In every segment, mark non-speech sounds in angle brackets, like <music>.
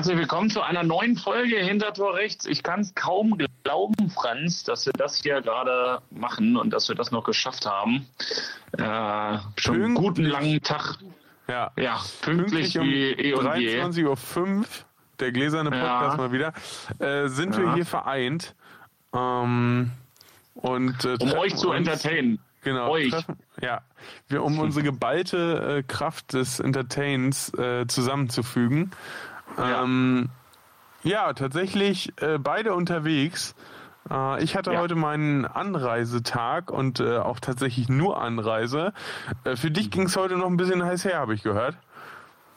Herzlich willkommen zu einer neuen Folge Hintertor rechts. Ich kann es kaum glauben, Franz, dass wir das hier gerade machen und dass wir das noch geschafft haben. Äh, schon einen guten langen Tag. Ja, ja pünktlich, pünktlich um eh und 23.05 Uhr, der gläserne Podcast ja. mal wieder, äh, sind ja. wir hier vereint. Ähm, und, äh, um euch zu entertainen. Genau. Euch. Treffen, ja. Wir, um <laughs> unsere geballte äh, Kraft des Entertains äh, zusammenzufügen. Ja, ähm, ja tatsächlich äh, beide unterwegs. Äh, ich hatte ja. heute meinen Anreisetag und äh, auch tatsächlich nur Anreise. Äh, für dich ging es heute noch ein bisschen heiß her, habe ich gehört.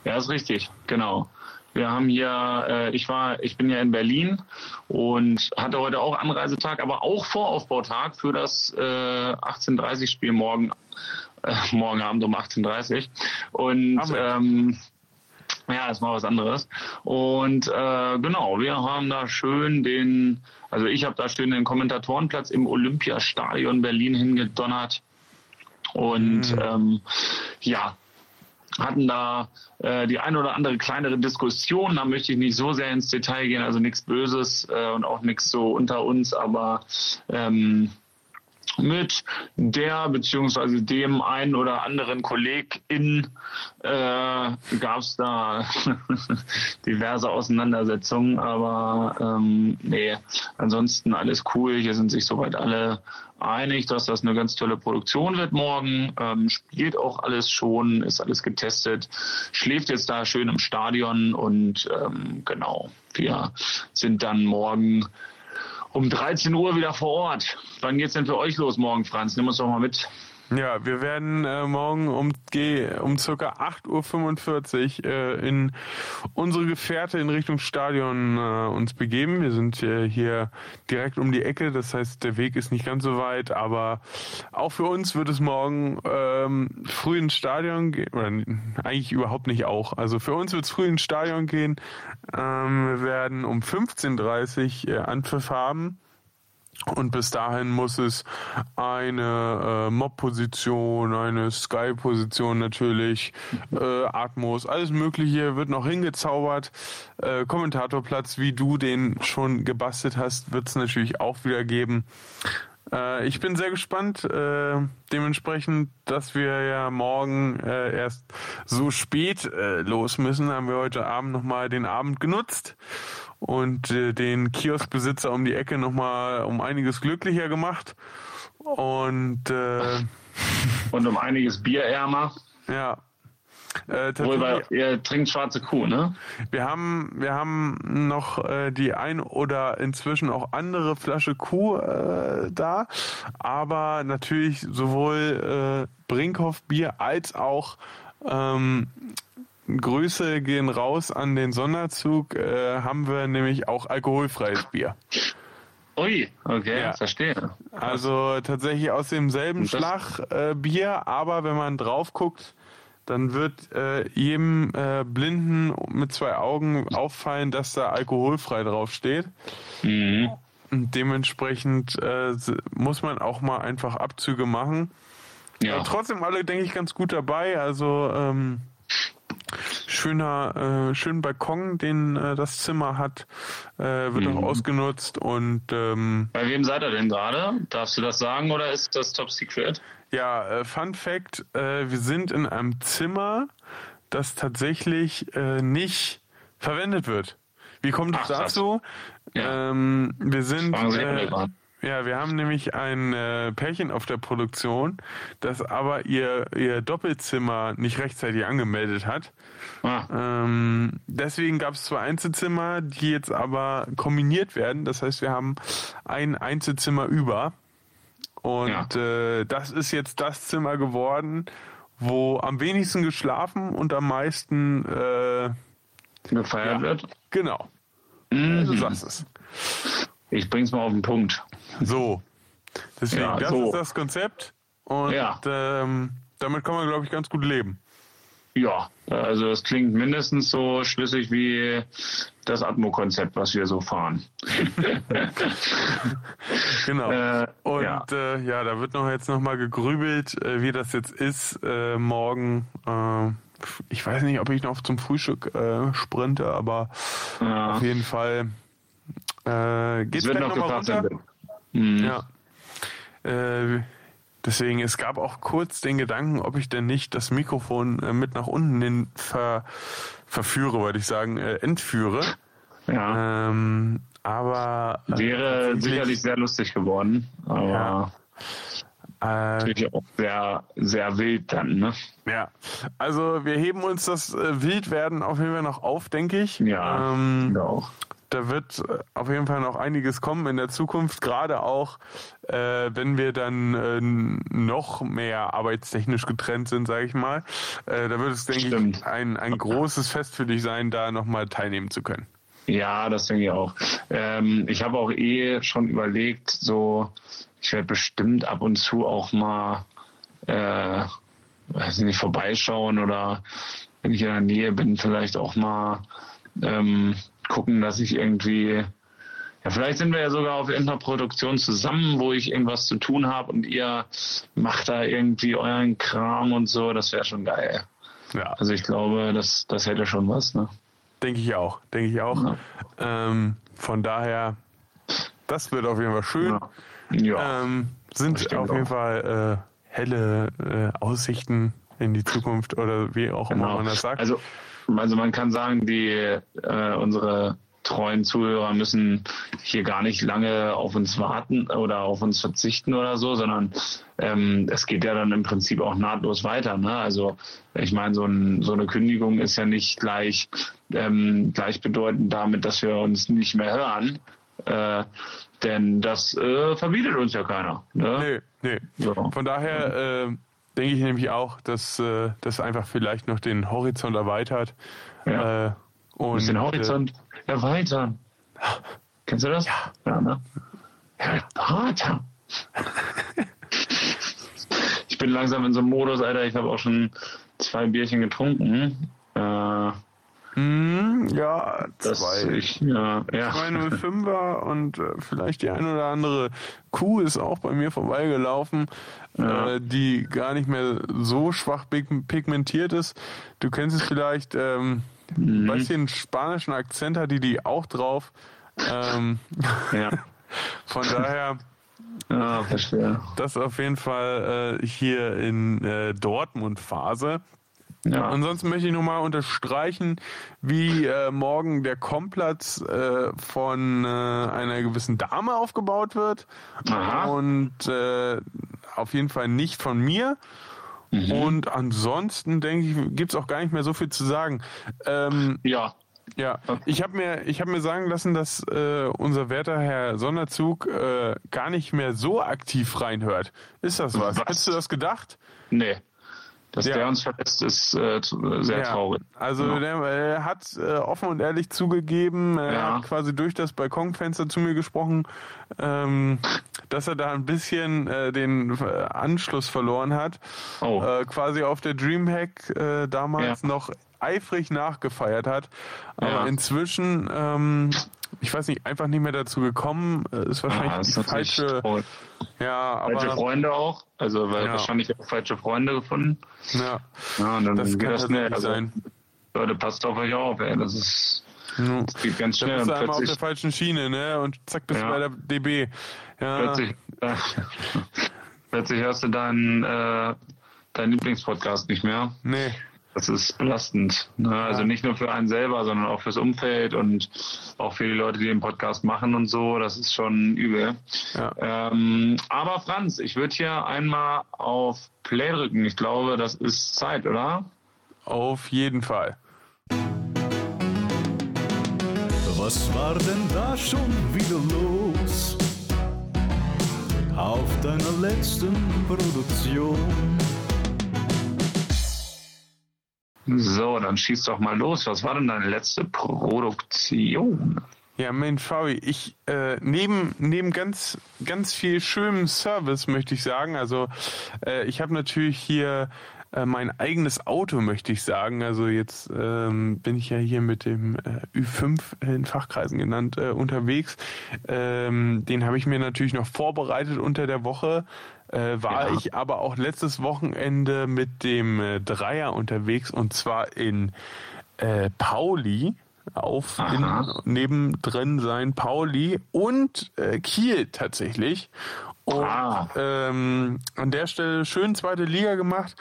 Ja, ist richtig, genau. Wir haben hier, äh, ich war, ich bin ja in Berlin und hatte heute auch Anreisetag, aber auch Voraufbautag für das äh, 18:30 Spiel morgen, äh, morgen Abend um 18:30 und ähm, ja, ist mal was anderes. Und äh, genau, wir haben da schön den, also ich habe da schön den Kommentatorenplatz im Olympiastadion Berlin hingedonnert. Und mhm. ähm, ja, hatten da äh, die eine oder andere kleinere Diskussion. Da möchte ich nicht so sehr ins Detail gehen, also nichts Böses äh, und auch nichts so unter uns, aber ähm, mit der beziehungsweise dem einen oder anderen Kollegin äh, gab es da <laughs> diverse Auseinandersetzungen, aber ähm, nee, ansonsten alles cool. Hier sind sich soweit alle einig, dass das eine ganz tolle Produktion wird morgen. Ähm, spielt auch alles schon, ist alles getestet, schläft jetzt da schön im Stadion und ähm, genau, wir sind dann morgen um 13 Uhr wieder vor Ort. Wann geht's denn für euch los morgen, Franz? Nimm uns doch mal mit. Ja, wir werden äh, morgen um, um circa 8.45 Uhr äh, in unsere Gefährte in Richtung Stadion äh, uns begeben. Wir sind äh, hier direkt um die Ecke, das heißt, der Weg ist nicht ganz so weit, aber auch für uns wird es morgen ähm, früh ins Stadion gehen, oder eigentlich überhaupt nicht auch. Also für uns wird es früh ins Stadion gehen. Ähm, wir werden um 15.30 Uhr äh, Anpfiff haben. Und bis dahin muss es eine äh, Mob-Position, eine Sky-Position natürlich, äh, Atmos, alles Mögliche wird noch hingezaubert. Äh, Kommentatorplatz, wie du den schon gebastelt hast, wird es natürlich auch wieder geben. Äh, ich bin sehr gespannt. Äh, dementsprechend, dass wir ja morgen äh, erst so spät äh, los müssen, haben wir heute Abend nochmal den Abend genutzt und äh, den Kioskbesitzer um die Ecke nochmal um einiges glücklicher gemacht. Und, äh, <laughs> und um einiges bierärmer. Ja. Äh, Wohl, weil ihr trinkt schwarze Kuh, ne? Wir haben, wir haben noch äh, die ein oder inzwischen auch andere Flasche Kuh äh, da, aber natürlich sowohl äh, Brinkhoff Bier als auch ähm, Grüße gehen raus an den Sonderzug, äh, haben wir nämlich auch alkoholfreies Bier. Ui, okay, ja. verstehe. Also tatsächlich aus demselben Schlag äh, Bier, aber wenn man drauf guckt, dann wird äh, jedem äh, Blinden mit zwei Augen auffallen, dass da alkoholfrei draufsteht. Mhm. Und dementsprechend äh, muss man auch mal einfach Abzüge machen. Ja. Aber trotzdem alle, denke ich, ganz gut dabei. Also ähm, schöner, äh, schönen Balkon, den äh, das Zimmer hat, äh, wird mhm. auch ausgenutzt und ähm, bei wem seid ihr denn gerade? Darfst du das sagen oder ist das Top Secret? Ja, äh, Fun Fact: äh, Wir sind in einem Zimmer, das tatsächlich äh, nicht verwendet wird. Wie kommt es dazu? Ja. Ähm, wir sind äh, ja, wir haben nämlich ein äh, Pärchen auf der Produktion, das aber ihr, ihr Doppelzimmer nicht rechtzeitig angemeldet hat. Ah. Ähm, deswegen gab es zwei Einzelzimmer, die jetzt aber kombiniert werden. Das heißt, wir haben ein Einzelzimmer über. Und ja. äh, das ist jetzt das Zimmer geworden, wo am wenigsten geschlafen und am meisten äh, gefeiert ja, wird. Genau. Mhm. Du sagst es. Ich bring's mal auf den Punkt. So. Deswegen, ja, das so. ist das Konzept. Und ja. ähm, damit kann man, glaube ich, ganz gut leben. Ja, also es klingt mindestens so schlüssig wie das Atmo-Konzept, was wir so fahren. <laughs> genau. Äh, und ja. Äh, ja. da wird noch jetzt noch mal gegrübelt, äh, wie das jetzt ist äh, morgen. Äh, ich weiß nicht, ob ich noch zum Frühstück äh, sprinte, aber ja. auf jeden Fall äh, gleich noch, noch mal runter. Mhm. Ja. Äh, deswegen, es gab auch kurz den Gedanken, ob ich denn nicht das Mikrofon äh, mit nach unten hin ver, verführe, würde ich sagen, äh, entführe. Ja. Ähm, aber äh, wäre sicherlich sehr lustig geworden, aber ja. Äh, natürlich auch sehr, sehr wild dann, ne? Ja, also wir heben uns das äh, Wildwerden auf jeden Fall noch auf, denke ich. Ja, ähm, auch da wird äh, auf jeden Fall noch einiges kommen in der Zukunft, gerade auch, äh, wenn wir dann äh, noch mehr arbeitstechnisch getrennt sind, sage ich mal. Äh, da wird es, denke Stimmt. ich, ein, ein großes Fest für dich sein, da nochmal teilnehmen zu können. Ja, das denke ich auch. Ähm, ich habe auch eh schon überlegt, so, ich werde bestimmt ab und zu auch mal, äh, weiß nicht, vorbeischauen oder wenn ich in der Nähe bin, vielleicht auch mal ähm, gucken, dass ich irgendwie, ja, vielleicht sind wir ja sogar auf irgendeiner Produktion zusammen, wo ich irgendwas zu tun habe und ihr macht da irgendwie euren Kram und so. Das wäre schon geil. Ja. Also ich glaube, das, das hätte schon was, ne? Denke ich auch, denke ich auch. Ja. Ähm, von daher, das wird auf jeden Fall schön. Ja. ja. Ähm, sind auf jeden Fall äh, helle äh, Aussichten in die Zukunft oder wie auch immer genau. man das sagt. Also also man kann sagen, die äh, unsere treuen Zuhörer müssen hier gar nicht lange auf uns warten oder auf uns verzichten oder so, sondern ähm, es geht ja dann im Prinzip auch nahtlos weiter. Ne? Also ich meine, so, ein, so eine Kündigung ist ja nicht gleich ähm, gleichbedeutend damit, dass wir uns nicht mehr hören. Äh, denn das äh, verbietet uns ja keiner. Ne? Nee, nee. So. Von daher äh, denke ich nämlich auch, dass äh, das einfach vielleicht noch den Horizont erweitert. Ja. Äh, und den Horizont äh, erweitern. Kennst du das? Ja. ja ne? Harry Potter. ich bin langsam in so einem Modus, Alter. Ich habe auch schon zwei Bierchen getrunken. Äh, hm, ja, zwei. Ich, ja, ja. 205er und äh, vielleicht die ein oder andere Kuh ist auch bei mir vorbeigelaufen, ja. äh, die gar nicht mehr so schwach pigmentiert ist. Du kennst es vielleicht, ähm, mhm. weißt du, den spanischen Akzent hat die die auch drauf. Ähm, <laughs> ja. <laughs> Von daher. Ah, verstehe. Das auf jeden Fall äh, hier in äh, Dortmund-Phase. Ja. Ansonsten möchte ich nochmal unterstreichen, wie äh, morgen der Komplatz äh, von äh, einer gewissen Dame aufgebaut wird. Aha. Und äh, auf jeden Fall nicht von mir. Mhm. Und ansonsten denke ich, gibt es auch gar nicht mehr so viel zu sagen. Ähm, ja. Ja, ich habe mir, ich hab mir sagen lassen, dass äh, unser werter Herr Sonderzug äh, gar nicht mehr so aktiv reinhört. Ist das was? was? Hättest du das gedacht? Nee. Dass ja. der uns verlässt, ist äh, sehr ja. traurig. Also ja. der, er hat äh, offen und ehrlich zugegeben, er hat quasi durch das Balkonfenster zu mir gesprochen, ähm, dass er da ein bisschen äh, den äh, Anschluss verloren hat. Oh. Äh, quasi auf der Dreamhack äh, damals noch eifrig nachgefeiert hat. Aber inzwischen ähm, ich weiß nicht, einfach nicht mehr dazu gekommen. Äh, ist wahrscheinlich ah, ist falsche, ja, aber, falsche Freunde auch. Also weil ja. wahrscheinlich auch falsche Freunde gefunden. Ja, ja und dann das geht das schnell. Also, sein. Leute, passt auf euch auf, ey. Das ist das geht ganz schnell. Dann bist du einmal auf der falschen Schiene, ne? Und zack, bist ja. du bei der DB. Ja. Plötzlich, äh, <laughs> plötzlich hörst du deinen, äh, deinen Lieblingspodcast nicht mehr. Nee. Das ist belastend. Ne? Also nicht nur für einen selber, sondern auch fürs Umfeld und auch für die Leute, die den Podcast machen und so. Das ist schon übel. Ja. Ähm, aber Franz, ich würde hier einmal auf Play drücken. Ich glaube, das ist Zeit, oder? Auf jeden Fall. Was war denn da schon wieder los? Auf deiner letzten Produktion? So, dann schieß doch mal los. Was war denn deine letzte Produktion? Ja, Mensch, Fabi, ich äh, neben neben ganz ganz viel schönem Service möchte ich sagen. Also äh, ich habe natürlich hier äh, mein eigenes Auto, möchte ich sagen. Also jetzt ähm, bin ich ja hier mit dem äh, Ü5 in Fachkreisen genannt äh, unterwegs. Ähm, den habe ich mir natürlich noch vorbereitet unter der Woche. Äh, war ja. ich aber auch letztes Wochenende mit dem äh, Dreier unterwegs und zwar in äh, Pauli auf in, nebendrin sein Pauli und äh, Kiel tatsächlich. Und ah. ähm, an der Stelle schön zweite Liga gemacht.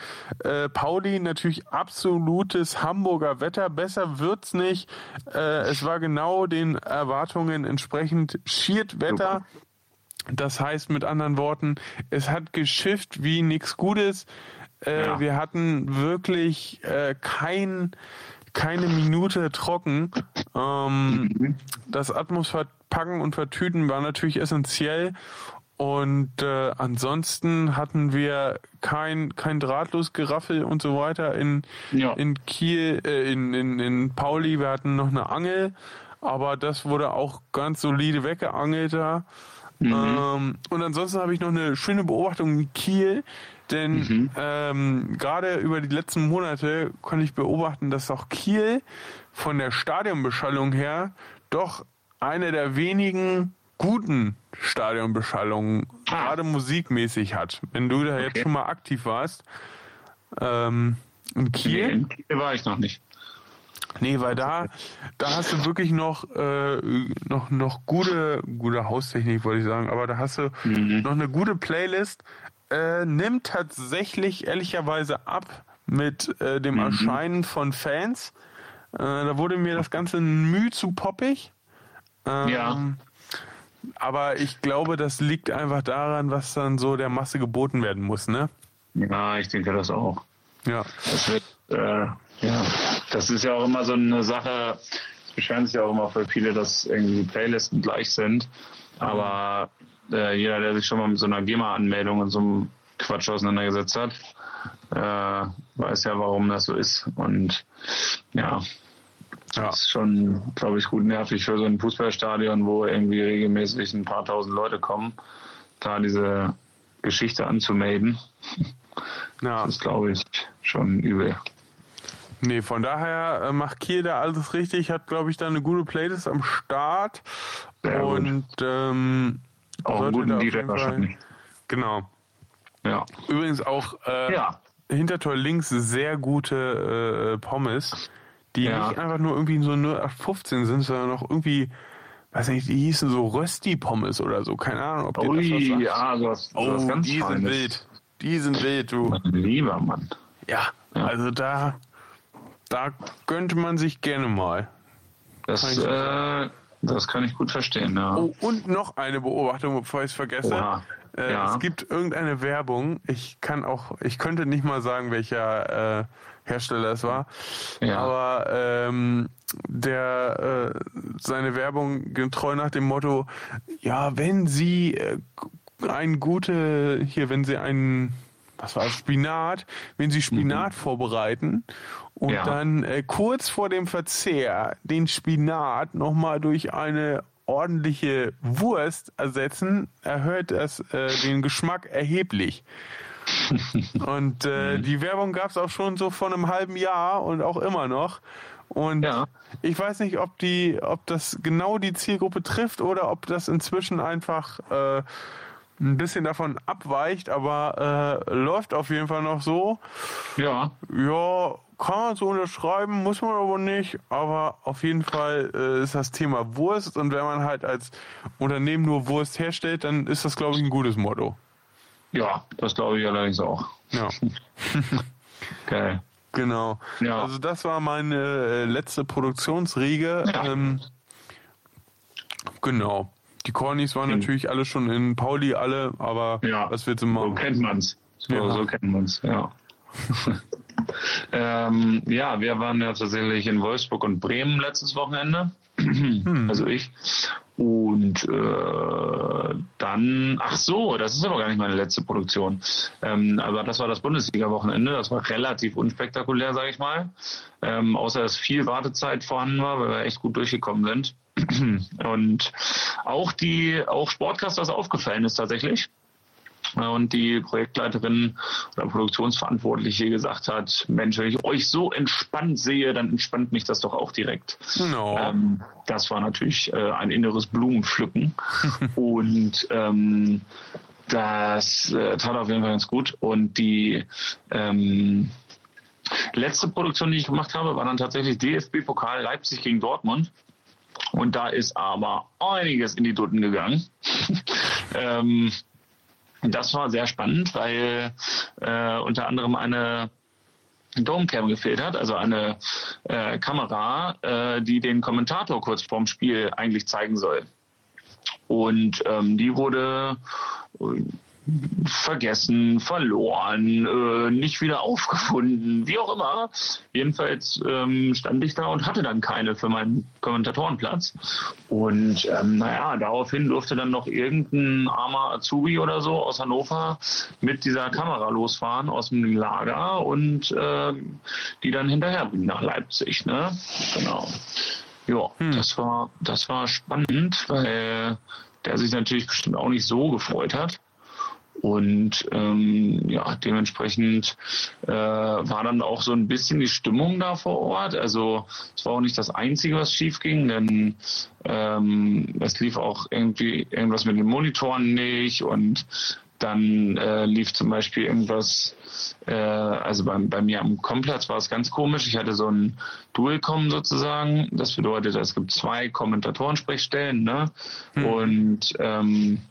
Äh, Pauli natürlich absolutes Hamburger Wetter. Besser wird's nicht. Äh, es war genau den Erwartungen entsprechend schiert Wetter. Das heißt mit anderen Worten, es hat geschifft wie nichts Gutes. Äh, ja. Wir hatten wirklich äh, kein keine Minute trocken. Ähm, mhm. das Atmos verpacken und vertüten war natürlich essentiell. Und äh, ansonsten hatten wir kein, kein Drahtlosgeraffel und so weiter in, ja. in Kiel, äh, in, in, in Pauli. Wir hatten noch eine Angel, aber das wurde auch ganz solide weggeangelt da. Mhm. Ähm, und ansonsten habe ich noch eine schöne Beobachtung in Kiel. Denn mhm. ähm, gerade über die letzten Monate konnte ich beobachten, dass auch Kiel von der Stadionbeschallung her doch eine der wenigen guten Stadionbeschallungen, ah. gerade musikmäßig hat. Wenn du da okay. jetzt schon mal aktiv warst. Ähm, in Kiel? Nee, in Kiel war ich noch nicht. Nee, weil da, da hast du wirklich noch, äh, noch, noch gute, gute Haustechnik, wollte ich sagen, aber da hast du mhm. noch eine gute Playlist äh, nimmt tatsächlich ehrlicherweise ab mit äh, dem mhm. Erscheinen von Fans. Äh, da wurde mir das Ganze müh zu poppig. Ähm, ja. Aber ich glaube, das liegt einfach daran, was dann so der Masse geboten werden muss, ne? Ja, ich denke das auch. Ja. Das wird, äh, ja, das ist ja auch immer so eine Sache, es beschweren sich ja auch immer für viele, dass irgendwie Playlisten gleich sind. Aber äh, jeder, der sich schon mal mit so einer GEMA-Anmeldung und so einem Quatsch auseinandergesetzt hat, äh, weiß ja, warum das so ist. Und ja, ja. Das ist schon, glaube ich, gut nervig für so ein Fußballstadion, wo irgendwie regelmäßig ein paar tausend Leute kommen, da diese Geschichte anzumelden. Ja. Das ist, glaube ich, schon übel. Nee, von daher äh, macht Kiel da alles richtig, hat, glaube ich, da eine gute Playlist am Start. Sehr und ähm, auch einen guten DJ wahrscheinlich. Genau. Ja. Übrigens auch äh, ja. Hintertor links sehr gute äh, Pommes, die ja. nicht einfach nur irgendwie so 0815 sind, sondern auch irgendwie, weiß nicht, die hießen so Rösti-Pommes oder so. Keine Ahnung, ob die Ui, das was sagt. ja, sowas, oh, sowas ganz die Feines. sind wild. Die sind wild, du. Mein lieber Mann. Ja, ja, also da, da könnte man sich gerne mal. Das, äh, das kann ich gut verstehen, ja. Oh, und noch eine Beobachtung, bevor ich es vergesse. Äh, ja. Es gibt irgendeine Werbung, ich kann auch, ich könnte nicht mal sagen, welcher äh, Hersteller es war, ja. aber ähm, der äh, seine Werbung getreu nach dem Motto, ja, wenn Sie äh, ein gute, hier, wenn Sie einen was war Spinat, wenn Sie Spinat mhm. vorbereiten und ja. dann äh, kurz vor dem Verzehr den Spinat nochmal durch eine ordentliche Wurst ersetzen, erhöht das äh, den Geschmack erheblich. <laughs> und äh, mhm. die Werbung gab es auch schon so vor einem halben Jahr und auch immer noch. Und ja. ich weiß nicht, ob die, ob das genau die Zielgruppe trifft oder ob das inzwischen einfach äh, ein bisschen davon abweicht, aber äh, läuft auf jeden Fall noch so. Ja. Ja, kann man so unterschreiben, muss man aber nicht. Aber auf jeden Fall äh, ist das Thema Wurst und wenn man halt als Unternehmen nur Wurst herstellt, dann ist das, glaube ich, ein gutes Motto. Ja, das glaube ich allerdings auch. Ja. <laughs> Geil. Genau. Ja. Also das war meine äh, letzte Produktionsriege. Ja. Ähm, genau. Die Cornys waren mhm. natürlich alle schon in Pauli alle, aber ja, was wird machen? So kennt man's. So, ja. so kennt man's, ja. <laughs> ähm, ja, wir waren ja tatsächlich in Wolfsburg und Bremen letztes Wochenende. Hm. Also ich. Und äh, dann, ach so, das ist aber gar nicht meine letzte Produktion. Ähm, aber das war das Bundesliga-Wochenende. Das war relativ unspektakulär, sage ich mal. Ähm, außer dass viel Wartezeit vorhanden war, weil wir echt gut durchgekommen sind. <clears throat> Und auch die, auch Sportcast, aufgefallen ist tatsächlich. Und die Projektleiterin oder Produktionsverantwortliche gesagt hat, Mensch, wenn ich euch so entspannt sehe, dann entspannt mich das doch auch direkt. No. Ähm, das war natürlich äh, ein inneres Blumenpflücken. <laughs> und ähm, das äh, tat auf jeden Fall ganz gut. Und die ähm, letzte Produktion, die ich gemacht habe, war dann tatsächlich DFB-Pokal Leipzig gegen Dortmund. Und da ist aber einiges in die Dutten gegangen. <laughs> ähm, das war sehr spannend, weil äh, unter anderem eine Domecam gefehlt hat, also eine äh, Kamera, äh, die den Kommentator kurz vorm Spiel eigentlich zeigen soll. Und ähm, die wurde vergessen, verloren, äh, nicht wieder aufgefunden, wie auch immer. Jedenfalls ähm, stand ich da und hatte dann keine für meinen Kommentatorenplatz. Und ähm, naja, daraufhin durfte dann noch irgendein armer Azubi oder so aus Hannover mit dieser Kamera losfahren aus dem Lager und äh, die dann hinterher bringen nach Leipzig. Ne? Genau. Ja, hm. das war das war spannend, weil der sich natürlich bestimmt auch nicht so gefreut hat. Und ähm, ja, dementsprechend äh, war dann auch so ein bisschen die Stimmung da vor Ort. Also es war auch nicht das Einzige, was schief ging, denn ähm, es lief auch irgendwie irgendwas mit den Monitoren nicht und dann äh, lief zum Beispiel irgendwas, äh, also bei, bei mir am Komplatz war es ganz komisch. Ich hatte so ein Dualcom sozusagen. Das bedeutet, es gibt zwei Kommentatorensprechstellen, ne? Hm. Und ähm,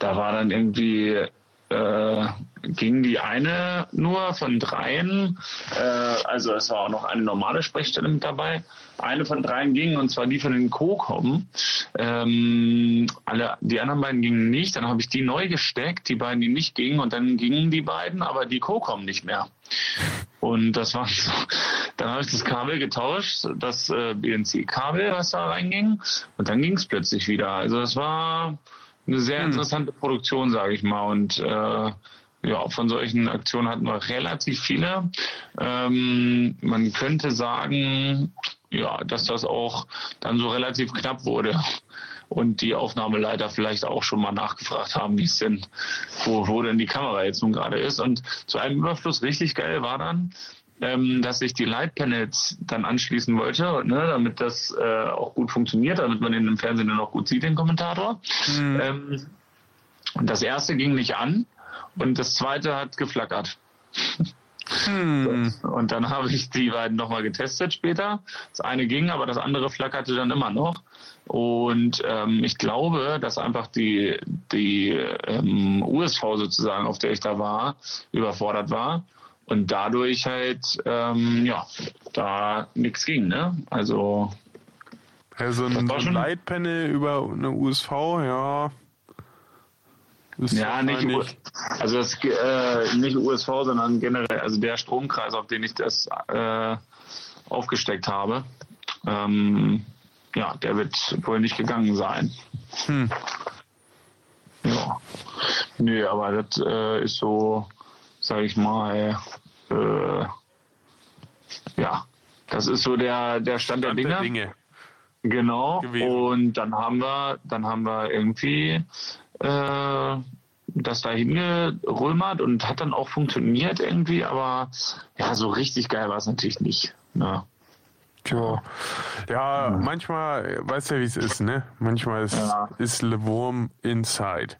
da war dann irgendwie äh, ging die eine nur von dreien, äh, also es war auch noch eine normale Sprechstelle mit dabei. Eine von dreien ging und zwar die von den Co-Com. Ähm, alle, die anderen beiden gingen nicht. Dann habe ich die neu gesteckt, die beiden, die nicht gingen und dann gingen die beiden, aber die Co-Com nicht mehr. Und das war so. Dann habe ich das Kabel getauscht, das äh, BNC-Kabel, was da reinging, und dann ging es plötzlich wieder. Also es war eine sehr hm. interessante Produktion, sage ich mal. Und äh, ja, von solchen Aktionen hatten wir relativ viele. Ähm, man könnte sagen, ja, dass das auch dann so relativ knapp wurde und die Aufnahmeleiter vielleicht auch schon mal nachgefragt haben, wie es denn, wo, wo denn die Kamera jetzt nun gerade ist. Und zu einem Überfluss richtig geil war dann, ähm, dass ich die Lightpanels dann anschließen wollte, ne, damit das äh, auch gut funktioniert, damit man den im Fernsehen dann auch gut sieht, den Kommentator. Mhm. Ähm, das erste ging nicht an und das zweite hat geflackert. <laughs> Hm. Und dann habe ich die beiden nochmal getestet später. Das eine ging, aber das andere flackerte dann immer noch. Und ähm, ich glaube, dass einfach die, die ähm, USV sozusagen, auf der ich da war, überfordert war und dadurch halt, ähm, ja, da nichts ging, ne? Also. Also ein, so ein Lightpanel über eine USV, ja. ja, nicht, also das, äh, nicht USV, sondern generell, also der Stromkreis, auf den ich das äh, aufgesteckt habe, ähm, ja, der wird wohl nicht gegangen sein. Hm. Ja. Nö, aber das äh, ist so, sag ich mal, äh, ja, das ist so der, der Stand, Stand der Dinge. Der Dinge. Genau. Gewesen. Und dann haben wir, dann haben wir irgendwie äh, das da hingerömert und hat dann auch funktioniert irgendwie, aber ja, so richtig geil war es natürlich nicht. Ne? Tja. Ja, ja, manchmal, weißt du ja, wie es ist, ne? Manchmal ist, ja. ist Le Wurm inside.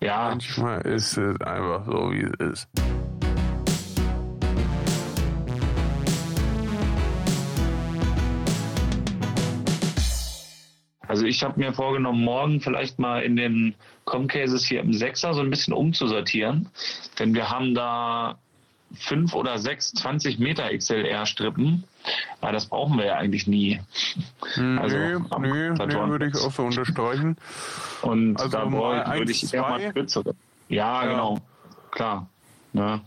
Ja. Manchmal ist es einfach so, wie es ist. Also ich habe mir vorgenommen, morgen vielleicht mal in den Comcases hier im Sechser so ein bisschen umzusortieren. Denn wir haben da fünf oder sechs 20 Meter XLR-Strippen. Aber das brauchen wir ja eigentlich nie. Hm, also nö, nö, nö würde ich auch so unterstreichen. Und also da würde ich eher mal kürzere. Ja, ja, genau. Klar. Ja. Ne?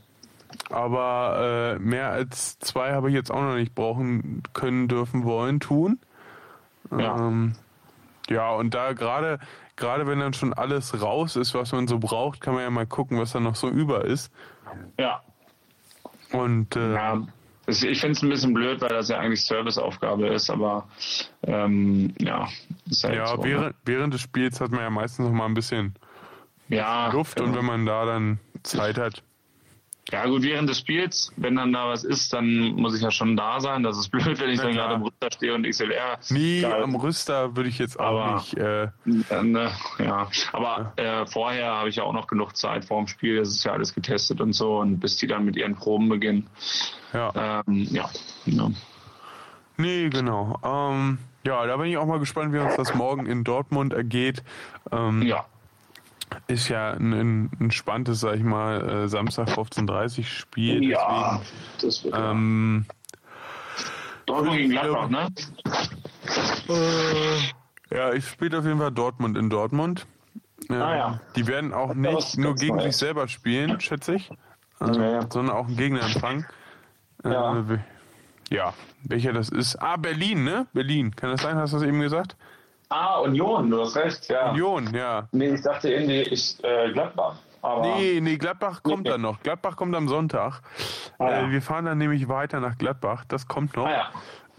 Aber äh, mehr als zwei habe ich jetzt auch noch nicht brauchen können, dürfen, wollen, tun. Ja. Ähm, ja, und da gerade, gerade wenn dann schon alles raus ist, was man so braucht, kann man ja mal gucken, was da noch so über ist. Ja. Und äh, ja, ich finde es ein bisschen blöd, weil das ja eigentlich Serviceaufgabe ist, aber ähm, ja, ist halt Ja, so, ne? während, während des Spiels hat man ja meistens noch mal ein bisschen ja, Luft und genau. wenn man da dann Zeit hat. Ja gut, während des Spiels, wenn dann da was ist, dann muss ich ja schon da sein. Das ist <laughs> blöd, wenn ich Na dann klar. gerade im Rüster stehe und XLR. Nee, da- am Rüster würde ich jetzt auch Aber- nicht. Äh, äh, ja, aber äh, vorher habe ich ja auch noch genug Zeit vor dem Spiel. Das ist ja alles getestet und so. Und bis die dann mit ihren Proben beginnen. ja. Ähm, ja, ja. Nee, genau. Ähm, ja, da bin ich auch mal gespannt, wie uns das morgen in Dortmund ergeht. Ähm, ja. Ist ja ein, ein, ein spannendes, sag ich mal, äh, Samstag 15.30 Uhr Spiel. Ja, das wird Deswegen, ähm, Dortmund gegen Gladbach, ne? äh, ja, ich spiele auf jeden Fall Dortmund in Dortmund. Ähm, Ah, ja. Die werden auch ja nicht nur gegen sich selber spielen, schätze ich, äh, Ja, ja. sondern auch einen Gegner empfangen. Äh, Ja. ja, welcher das ist. Ah, Berlin, ne? Berlin. Kann das sein? Hast du das eben gesagt? Ah, Union, du hast recht, ja. Union, ja. Nee, ich dachte irgendwie ich, äh, Gladbach. Aber Nee, nee, Gladbach kommt Nee. dann noch. Gladbach kommt am Sonntag. Ah, ja. äh, wir fahren dann nämlich weiter nach Gladbach. Das kommt noch. Ah,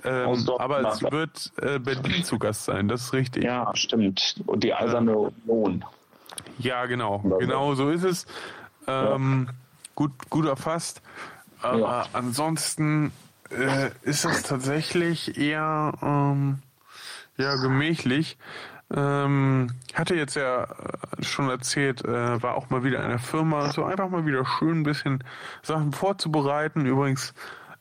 ja. ähm, aber es wird äh, Berlin zu Gast sein. Das ist richtig. ja, stimmt. Und die eiserne Union. Ja, genau. Ja. Genau so ist es. Ähm, gut, gut erfasst. Aber Ja. ansonsten äh, ist es tatsächlich eher ähm, ja, gemächlich. Ähm, hatte jetzt ja äh, schon erzählt, äh, war auch mal wieder in der Firma, so einfach mal wieder schön ein bisschen Sachen vorzubereiten. Übrigens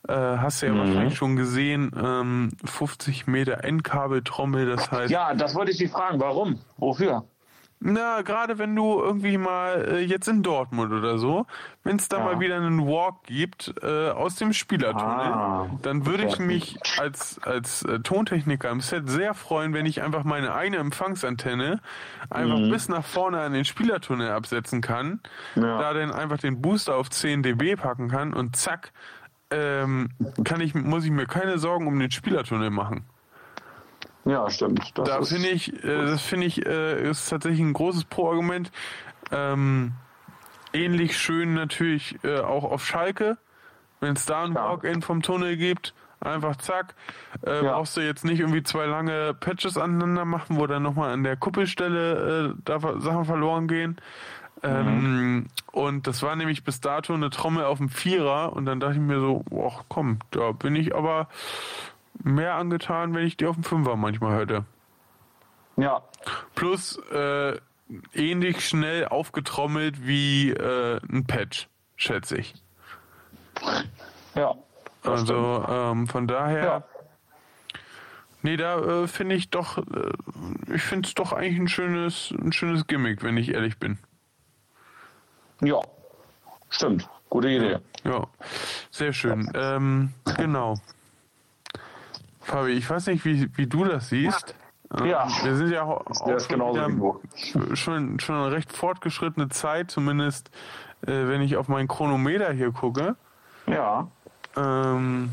äh, hast du ja Mhm. wahrscheinlich schon gesehen, ähm, 50 Meter Endkabeltrommel, das heißt, Ja, das wollte ich dich fragen. Warum? Wofür? Na, gerade wenn du irgendwie mal äh, jetzt in Dortmund oder so, wenn es da Ja. mal wieder einen Walk gibt äh, aus dem Spielertunnel, Ah, dann würde ich mich als, als äh, Tontechniker im Set sehr freuen, wenn ich einfach meine eine Empfangsantenne einfach Mhm. bis nach vorne an den Spielertunnel absetzen kann, Ja. da dann einfach den Booster auf 10 dB packen kann und zack, ähm, kann ich, muss ich mir keine Sorgen um den Spielertunnel machen. Ja, stimmt. Das Da finde ich, äh, das finde ich, äh, ist tatsächlich ein großes Pro-Argument. Ähm, ähnlich schön natürlich äh, auch auf Schalke, wenn es da ein Ja. Walk-In vom Tunnel gibt. Einfach zack. Äh, Ja. Brauchst du jetzt nicht irgendwie zwei lange Patches aneinander machen, wo dann nochmal an der Kuppelstelle äh, da Sachen verloren gehen. Ähm, und das war nämlich bis dato eine Trommel auf dem Vierer und dann dachte ich mir so, ach komm, da bin ich aber mehr angetan, wenn ich die auf dem Fünfer manchmal hätte. Ja, Plus äh, ähnlich schnell aufgetrommelt wie äh, ein Patch, schätze ich. ja. Also ähm, von daher, Ja. nee, da äh, finde ich doch, äh, ich finde es doch eigentlich ein schönes, ein schönes Gimmick, wenn ich ehrlich bin. Ja, stimmt. Gute Idee. Ja, sehr schön. Ähm, genau. Fabi, ich weiß nicht, wie, wie du das siehst. Ähm, Ja. Wir sind ja auch, auch schon, schon, schon eine recht fortgeschrittene Zeit, zumindest äh, wenn ich auf meinen Chronometer hier gucke. Ja. Ähm,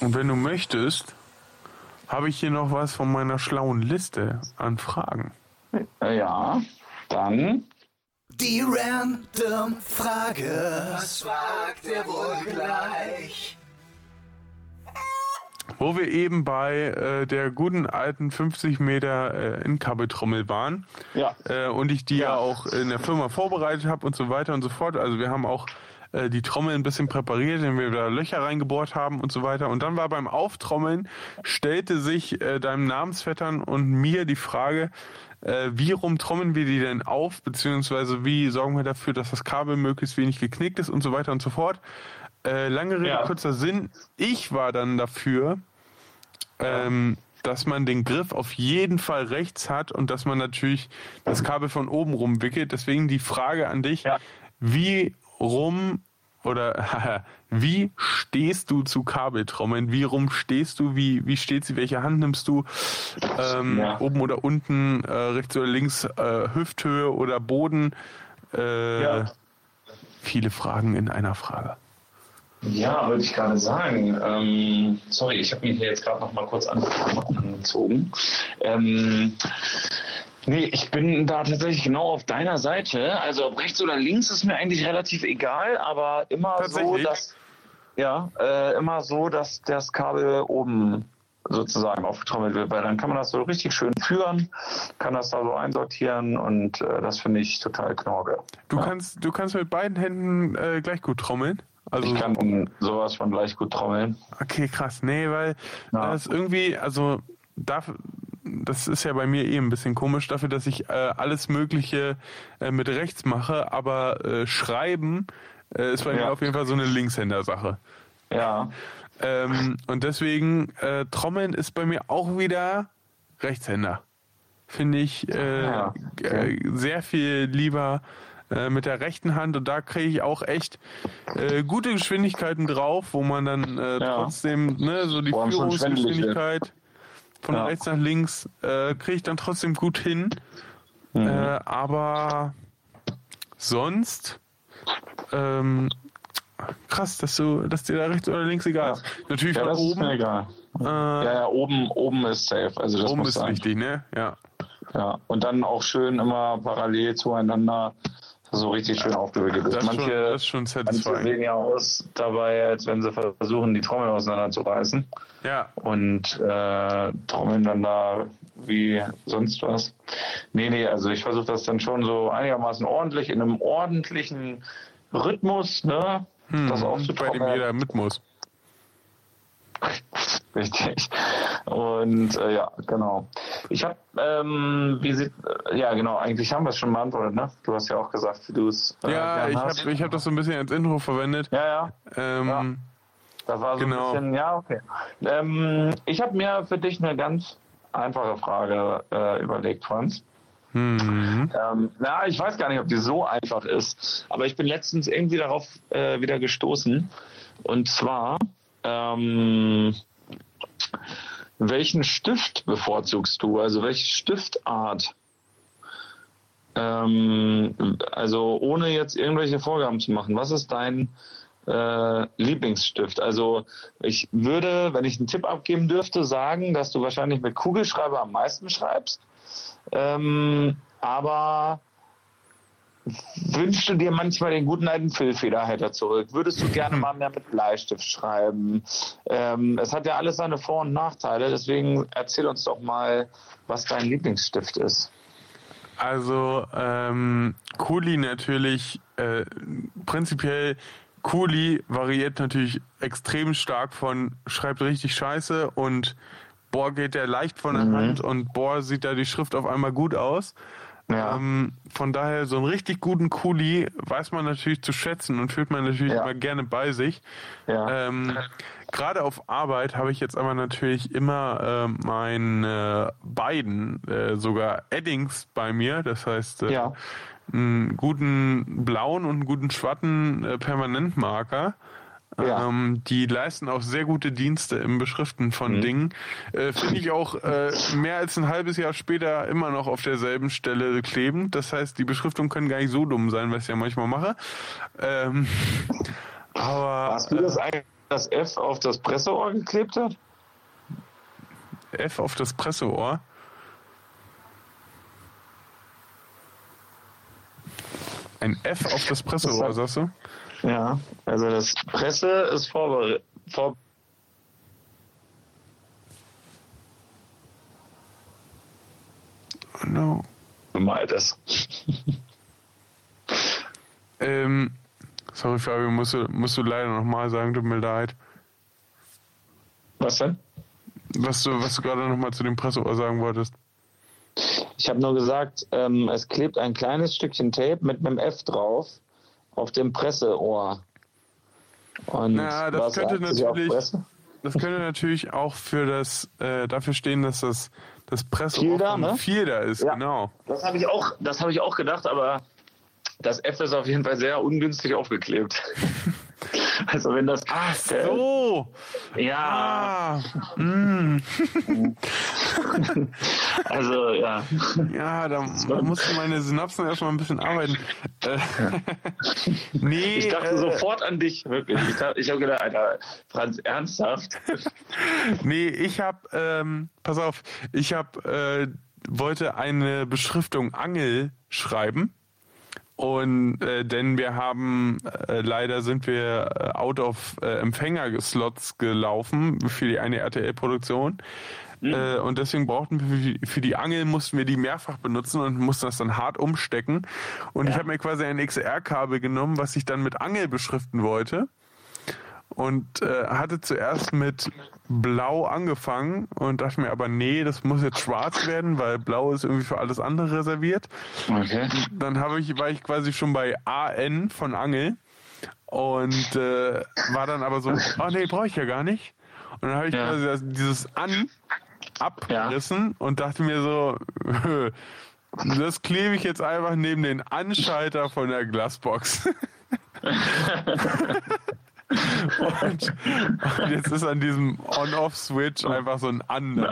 und wenn du möchtest, habe ich hier noch was von meiner schlauen Liste an Fragen. Ja. Dann. Die random Frage. Was fragt er wohl gleich? Wo wir eben bei äh, der guten alten 50 Meter äh, Inkabeltrommel waren Ja. äh, und ich die ja. Ja. auch in der Firma vorbereitet habe und so weiter und so fort. Also wir haben auch äh, die Trommel ein bisschen präpariert, indem wir da Löcher reingebohrt haben und so weiter. Und dann war beim Auftrommeln, stellte sich äh, deinem Namensvettern und mir die Frage, äh, wie rum trommeln wir die denn auf, beziehungsweise wie sorgen wir dafür, dass das Kabel möglichst wenig geknickt ist und so weiter und so fort. Äh, lange Rede, Ja. kurzer Sinn. Ich war dann dafür, ähm, dass man den Griff auf jeden Fall rechts hat und dass man natürlich das Kabel von oben rum wickelt. Deswegen die Frage an dich, Ja. wie rum oder wie stehst du zu Kabeltrommeln? Wie rum stehst du? Wie, wie steht sie? Welche Hand nimmst du? Ähm, Ja. Oben oder unten, äh, rechts oder links, äh, Hüfthöhe oder Boden? Äh, Ja. Viele Fragen in einer Frage. Ja, würde ich gerade sagen. Ähm, sorry, ich habe mir hier jetzt gerade noch mal kurz an- angezogen. Ähm, nee, ich bin da tatsächlich genau auf deiner Seite. Also ob rechts oder links ist mir eigentlich relativ egal, aber immer so, dass ja, äh, immer so, dass das Kabel oben sozusagen aufgetrommelt wird, weil dann kann man das so richtig schön führen, kann das da so einsortieren und äh, das finde ich total knorke. Du ja. kannst, du kannst mit beiden Händen äh, gleich gut trommeln. Also ich kann sowas von gleich gut trommeln. Okay, krass. Nee, weil ja. das irgendwie, also dafür, das ist ja bei mir eh ein bisschen komisch, dafür, dass ich äh, alles Mögliche äh, mit rechts mache, aber äh, schreiben äh, ist bei ja. mir auf jeden Fall so eine Linkshänder-Sache. Ja. Ähm, und deswegen, äh, Trommeln ist bei mir auch wieder Rechtshänder. Finde ich äh, ja, okay. sehr viel lieber äh, mit der rechten Hand und da kriege ich auch echt äh, gute Geschwindigkeiten drauf, wo man dann äh, ja. trotzdem ne, so die Boah, Führungsgeschwindigkeit von ja. rechts nach links äh, kriege ich dann trotzdem gut hin. Mhm. Äh, aber sonst ähm, krass, dass du, dass dir da rechts oder links egal ist. Natürlich ja, das oben. Ist mir egal. Äh, ja, ja, oben, oben ist safe. Also das oben ist sein. wichtig, ne? Ja. Ja, und dann auch schön immer parallel zueinander so richtig schön aufgewickelt ist. Manche, schon, das ist schon manche sehen ja aus dabei, als wenn sie versuchen, die Trommel auseinanderzureißen. Ja. Und äh, trommeln dann da wie sonst was. Nee, nee, also ich versuche das dann schon so einigermaßen ordentlich, in einem ordentlichen Rhythmus, ne? Hm, das aufzutrommeln. Bei dem jeder mit muss. <laughs> Richtig. Und äh, ja, genau. Ich habe, ähm, wie sieht, ja genau, eigentlich haben wir es schon beantwortet, ne? Du hast ja auch gesagt, wie du es. Äh, ja, ich habe ich hab das so ein bisschen als Intro verwendet. Ja, ja. Ähm, ja. Das war so genau. ein bisschen, ja, okay. Ähm, ich habe mir für dich eine ganz einfache Frage äh, überlegt, Franz. Mhm. Ähm, na, ich weiß gar nicht, ob die so einfach ist, aber ich bin letztens irgendwie darauf äh, wieder gestoßen. Und zwar, ähm, welchen Stift bevorzugst du? Also welche Stiftart? Ähm, also ohne jetzt irgendwelche Vorgaben zu machen. Was ist dein äh, Lieblingsstift? Also ich würde, wenn ich einen Tipp abgeben dürfte, sagen, dass du wahrscheinlich mit Kugelschreiber am meisten schreibst. Ähm, aber wünschst du dir manchmal den guten alten Füllfederhalter zurück? Würdest du gerne mal mehr mit Bleistift schreiben? Ähm, es hat ja alles seine Vor- und Nachteile, deswegen erzähl uns doch mal, was dein Lieblingsstift ist. Also ähm, Kuli natürlich äh, prinzipiell Kuli variiert natürlich extrem stark von schreibt richtig scheiße und boah geht der leicht von der mhm. Hand und boah sieht da die Schrift auf einmal gut aus. Ja. Ähm, von daher, so einen richtig guten Kuli weiß man natürlich zu schätzen und fühlt man natürlich ja. immer gerne bei sich. Ja. Ähm, Gerade auf Arbeit habe ich jetzt aber natürlich immer äh, meine beiden, äh, sogar Eddings bei mir. Das heißt, äh, ja. einen guten blauen und einen guten schwarzen äh, Permanentmarker. Ja. Ähm, die leisten auch sehr gute Dienste im Beschriften von mhm. Dingen. Äh, Finde ich auch äh, mehr als ein halbes Jahr später immer noch auf derselben Stelle kleben. Das heißt, die Beschriftungen können gar nicht so dumm sein, was ich ja manchmal mache. Ähm, <laughs> aber, Hast du das eigentlich, das F auf das Presseohr geklebt hat? F auf das Presseohr? Ein F auf das Presseohr, sagst du? Ja, also das Presse ist vorbereitet. Vor oh no. Mal das. ähm, sorry, Fabio, musst du, musst du leider nochmal sagen, tut mir leid. Was denn? Was du, was du gerade nochmal zu dem Presseohr sagen wolltest. Ich habe nur gesagt, ähm, es klebt ein kleines Stückchen Tape mit einem F drauf auf dem Presseohr. Und ja, das könnte natürlich, das könnte natürlich auch für das äh, dafür stehen, dass das das Presseohr Fielder, ne? Fielder ist, ja. genau. Das habe ich auch, das habe ich auch gedacht, aber das F ist auf jeden Fall sehr ungünstig aufgeklebt. <laughs> Also wenn das. Ach so! Äh, ja. Ah, mm. <laughs> also ja. Ja, da musste meine Synapsen erstmal ein bisschen arbeiten. Äh, <laughs> nee. Ich dachte äh, sofort an dich, wirklich. Ich, ich habe gedacht, Alter, Franz, ernsthaft? nee, ich habe, ähm, pass auf, ich habe, äh, wollte eine Beschriftung Angel schreiben Und äh, denn wir haben äh, leider sind wir äh, out of äh, Empfängerslots gelaufen für die eine RTL-Produktion. Mhm. Äh, und deswegen brauchten wir für die, für die Angel mussten wir die mehrfach benutzen und mussten das dann hart umstecken. Und ja. ich habe mir quasi ein XR-Kabel genommen, was ich dann mit Angel beschriften wollte und äh, hatte zuerst mit Blau angefangen und dachte mir aber, nee, das muss jetzt schwarz werden, weil Blau ist irgendwie für alles andere reserviert. Okay. Dann habe ich, war ich quasi schon bei AN von Angel und äh, war dann aber so, oh nee, brauche ich ja gar nicht. Und dann habe ich ja. quasi dieses An abgerissen ja. und dachte mir so, <laughs> das klebe ich jetzt einfach neben den Anschalter von der Glasbox. <laughs> <laughs> Und, und, jetzt ist an diesem On-Off-Switch einfach so ein An. <laughs>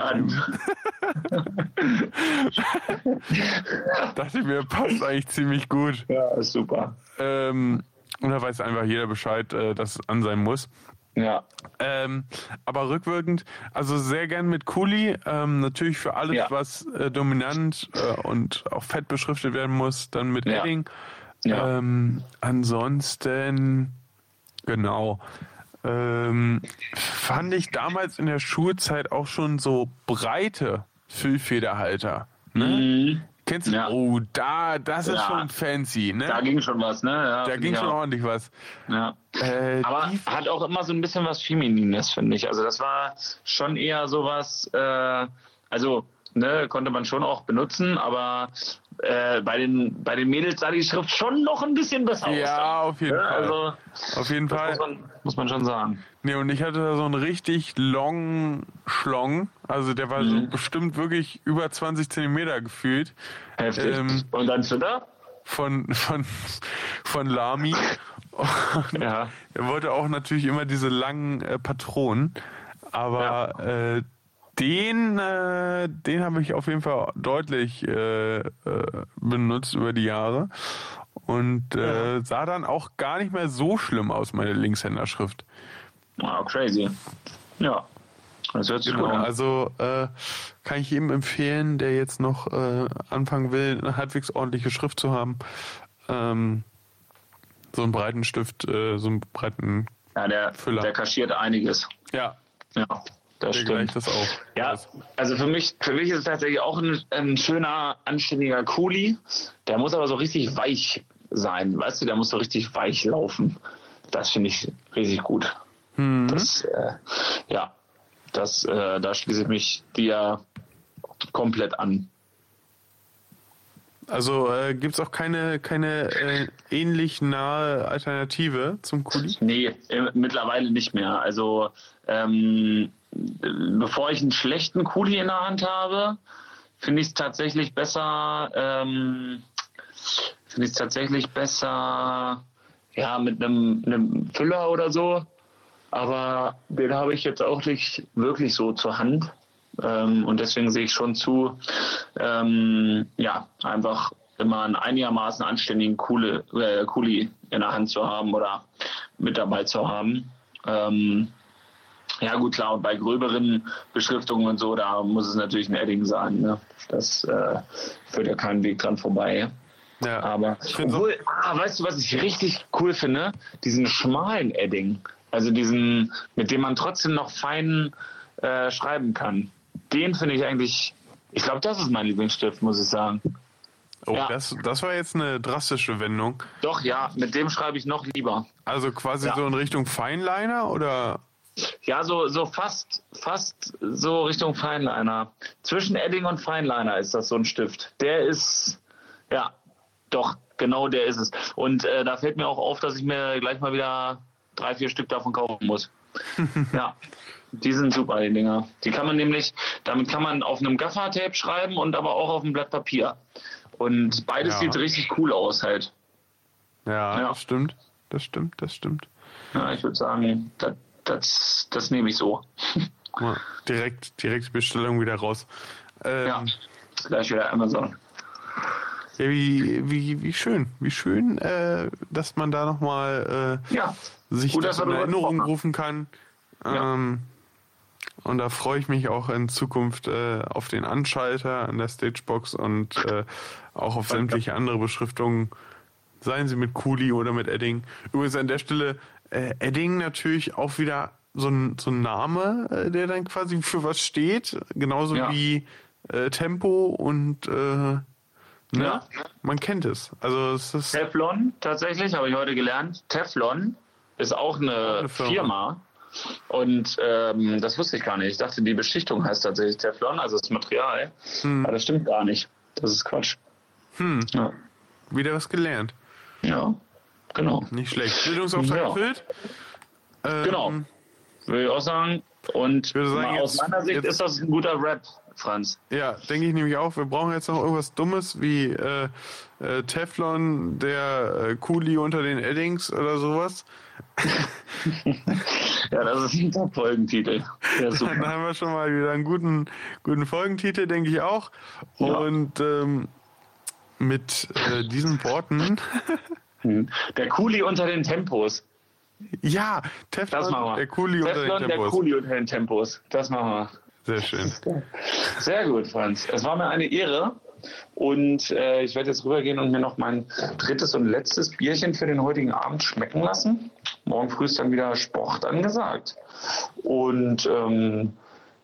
Dachte ich mir, passt eigentlich ziemlich gut. Ja, ist super. Ähm, und da weiß einfach jeder Bescheid, äh, dass es an sein muss. Ja. Ähm, aber rückwirkend, also sehr gern mit Kuli, ähm, natürlich für alles, ja. was äh, dominant äh, und auch fett beschriftet werden muss, dann mit ja. Edding. Ja. Ähm, ansonsten Genau. Ähm, fand ich damals in der Schulzeit auch schon so breite Füllfederhalter. Ne? Mhm. Kennst du? Ja. Oh, da, das ist ja. schon fancy, ne? Da ging schon was, ne? Ja, da ging schon ordentlich was. Ja. Äh, Aber hat auch immer so ein bisschen was Feminines, finde ich. Also das war schon eher sowas, äh, also ne, konnte man schon auch benutzen, aber äh, bei, den, bei den Mädels sah die Schrift schon noch ein bisschen besser aus. Ja, auf jeden ja, Fall. Also, auf jeden Fall. Muss man, muss man, schon sagen. Nee, und ich hatte da so einen richtig long Schlong. Also der war mhm. so bestimmt wirklich über 20 Zentimeter gefühlt. Heftig. Ähm, und dann Twitter? Von, von, von Lami. ja. Er wollte auch natürlich immer diese langen äh, Patronen. Aber ja. äh, den, äh, den habe ich auf jeden Fall deutlich äh, äh, benutzt über die Jahre und äh, ja. sah dann auch gar nicht mehr so schlimm aus, meine Linkshänderschrift. Wow, crazy. Ja. Das hört sich genau, gut an. Also äh, kann ich jedem empfehlen, der jetzt noch äh, anfangen will, eine halbwegs ordentliche Schrift zu haben. Ähm, so einen breiten Stift, äh, so einen breiten ja, der, Füller. Der kaschiert einiges. Ja. Ja. Das stimmt. Das auch. Ja, also für mich, für mich ist es tatsächlich auch ein, ein schöner, anständiger Kuli. Der muss aber so richtig weich sein, weißt du, der muss so richtig weich laufen. Das finde ich richtig gut. Mhm. Das, äh, ja, das, äh, da schließe ich mich dir komplett an. Also äh, gibt es auch keine, keine äh, ähnlich nahe Alternative zum Kuli? Nee, mittlerweile nicht mehr. Also ähm, bevor ich einen schlechten Kuli in der Hand habe, finde ich es tatsächlich besser, ähm, finde ich es tatsächlich besser, ja, mit einem, einem Füller oder so. Aber den habe ich jetzt auch nicht wirklich so zur Hand. Ähm, und deswegen sehe ich schon zu, ähm, ja, einfach immer einen einigermaßen anständigen Kuli, äh, Kuli in der Hand zu haben oder mit dabei zu haben. Ähm, ja gut, klar, und bei gröberen Beschriftungen und so, da muss es natürlich ein Edding sein. Ne? Das äh, führt ja keinen Weg dran vorbei. Ja. Aber obwohl, ah, weißt du, was ich richtig cool finde? Diesen schmalen Edding. Also diesen, mit dem man trotzdem noch fein äh, schreiben kann. Den finde ich eigentlich, ich glaube, das ist mein Lieblingsstift, muss ich sagen. Oh, ja. das, das war jetzt eine drastische Wendung. Doch, ja, mit dem schreibe ich noch lieber. Also quasi ja. so in Richtung Feinliner oder? Ja, so, so fast, fast so Richtung Feinliner. Zwischen Edding und Feinliner ist das so ein Stift. Der ist, ja, doch, genau der ist es. Und äh, da fällt mir auch auf, dass ich mir gleich mal wieder drei, vier Stück davon kaufen muss. <laughs> ja, die sind super, die Dinger. Die kann man nämlich, damit kann man auf einem Gaffer-Tape schreiben und aber auch auf einem Blatt Papier. Und beides ja. sieht richtig cool aus halt. Ja, ja, das stimmt. Das stimmt, das stimmt. Ja, ich würde sagen, das, das, das nehme ich so. Ja, direkt, direkt Bestellung wieder raus. Ähm, ja, gleich wieder Amazon. Ja, wie, wie, wie schön, wie schön, äh, dass man da nochmal äh, ja. sich Gut, das in Erinnerung rufen kann. Ähm, ja. Und da freue ich mich auch in Zukunft äh, auf den Anschalter an der Stagebox und äh, auch auf sämtliche andere Beschriftungen seien sie mit Kuli oder mit Edding. Übrigens an der Stelle, äh, Edding natürlich auch wieder so ein, so ein Name, äh, der dann quasi für was steht, genauso Ja. wie äh, Tempo und äh, ne? Ja. man kennt es. Also es ist Teflon, tatsächlich, habe ich heute gelernt. Teflon ist auch eine, eine Firma. Firma. Und ähm, das wusste ich gar nicht. Ich dachte, die Beschichtung heißt tatsächlich Teflon, also das Material. Aber das stimmt gar nicht. Das ist Quatsch. hm, Ja, wieder was gelernt. ja genau. Nicht schlecht. Bildungsauftrag Ja. erfüllt. Ähm, Genau. Würde ich auch sagen. Und sagen, aus jetzt- meiner Sicht jetzt- ist das ein guter Rap, Franz. Ja, denke ich nämlich auch. Wir brauchen jetzt noch irgendwas Dummes wie äh, äh, Teflon, der äh, Kuli unter den Eddings oder sowas. <laughs> Ja, das ist ein Top-Folgentitel. Ja, Dann <laughs> super. haben wir schon mal wieder einen guten, guten Folgentitel, denke ich auch. Ja. Und ähm, mit äh, diesen Worten. <laughs> Der Kuli unter den Tempos. ja, Das Teflon, machen wir. der Kuli unter den der Tempos. Kuli unter den Tempos. Das machen wir. Sehr schön. Sehr gut, Franz. Es war mir eine Ehre. Und äh, ich werde jetzt rübergehen und mir noch mein drittes und letztes Bierchen für den heutigen Abend schmecken lassen. Morgen früh ist dann wieder Sport angesagt. Und ähm,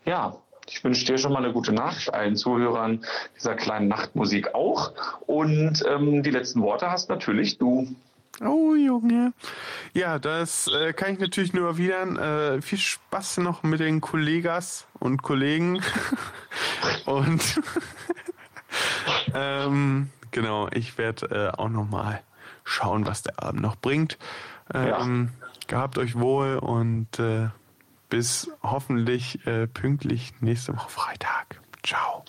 ja, ich wünsche dir schon mal eine gute Nacht, allen Zuhörern dieser kleinen Nachtmusik auch. Und ähm, die letzten Worte hast natürlich du. Oh, Junge. Ja, das äh, kann ich natürlich nur erwidern. Äh, viel Spaß noch mit den Kollegas und Kollegen. <laughs> und <laughs> ähm, genau, ich werde äh, auch noch mal schauen, was der Abend noch bringt. Ähm, Gehabt euch wohl und äh, bis hoffentlich äh, pünktlich nächste Woche Freitag. Ciao.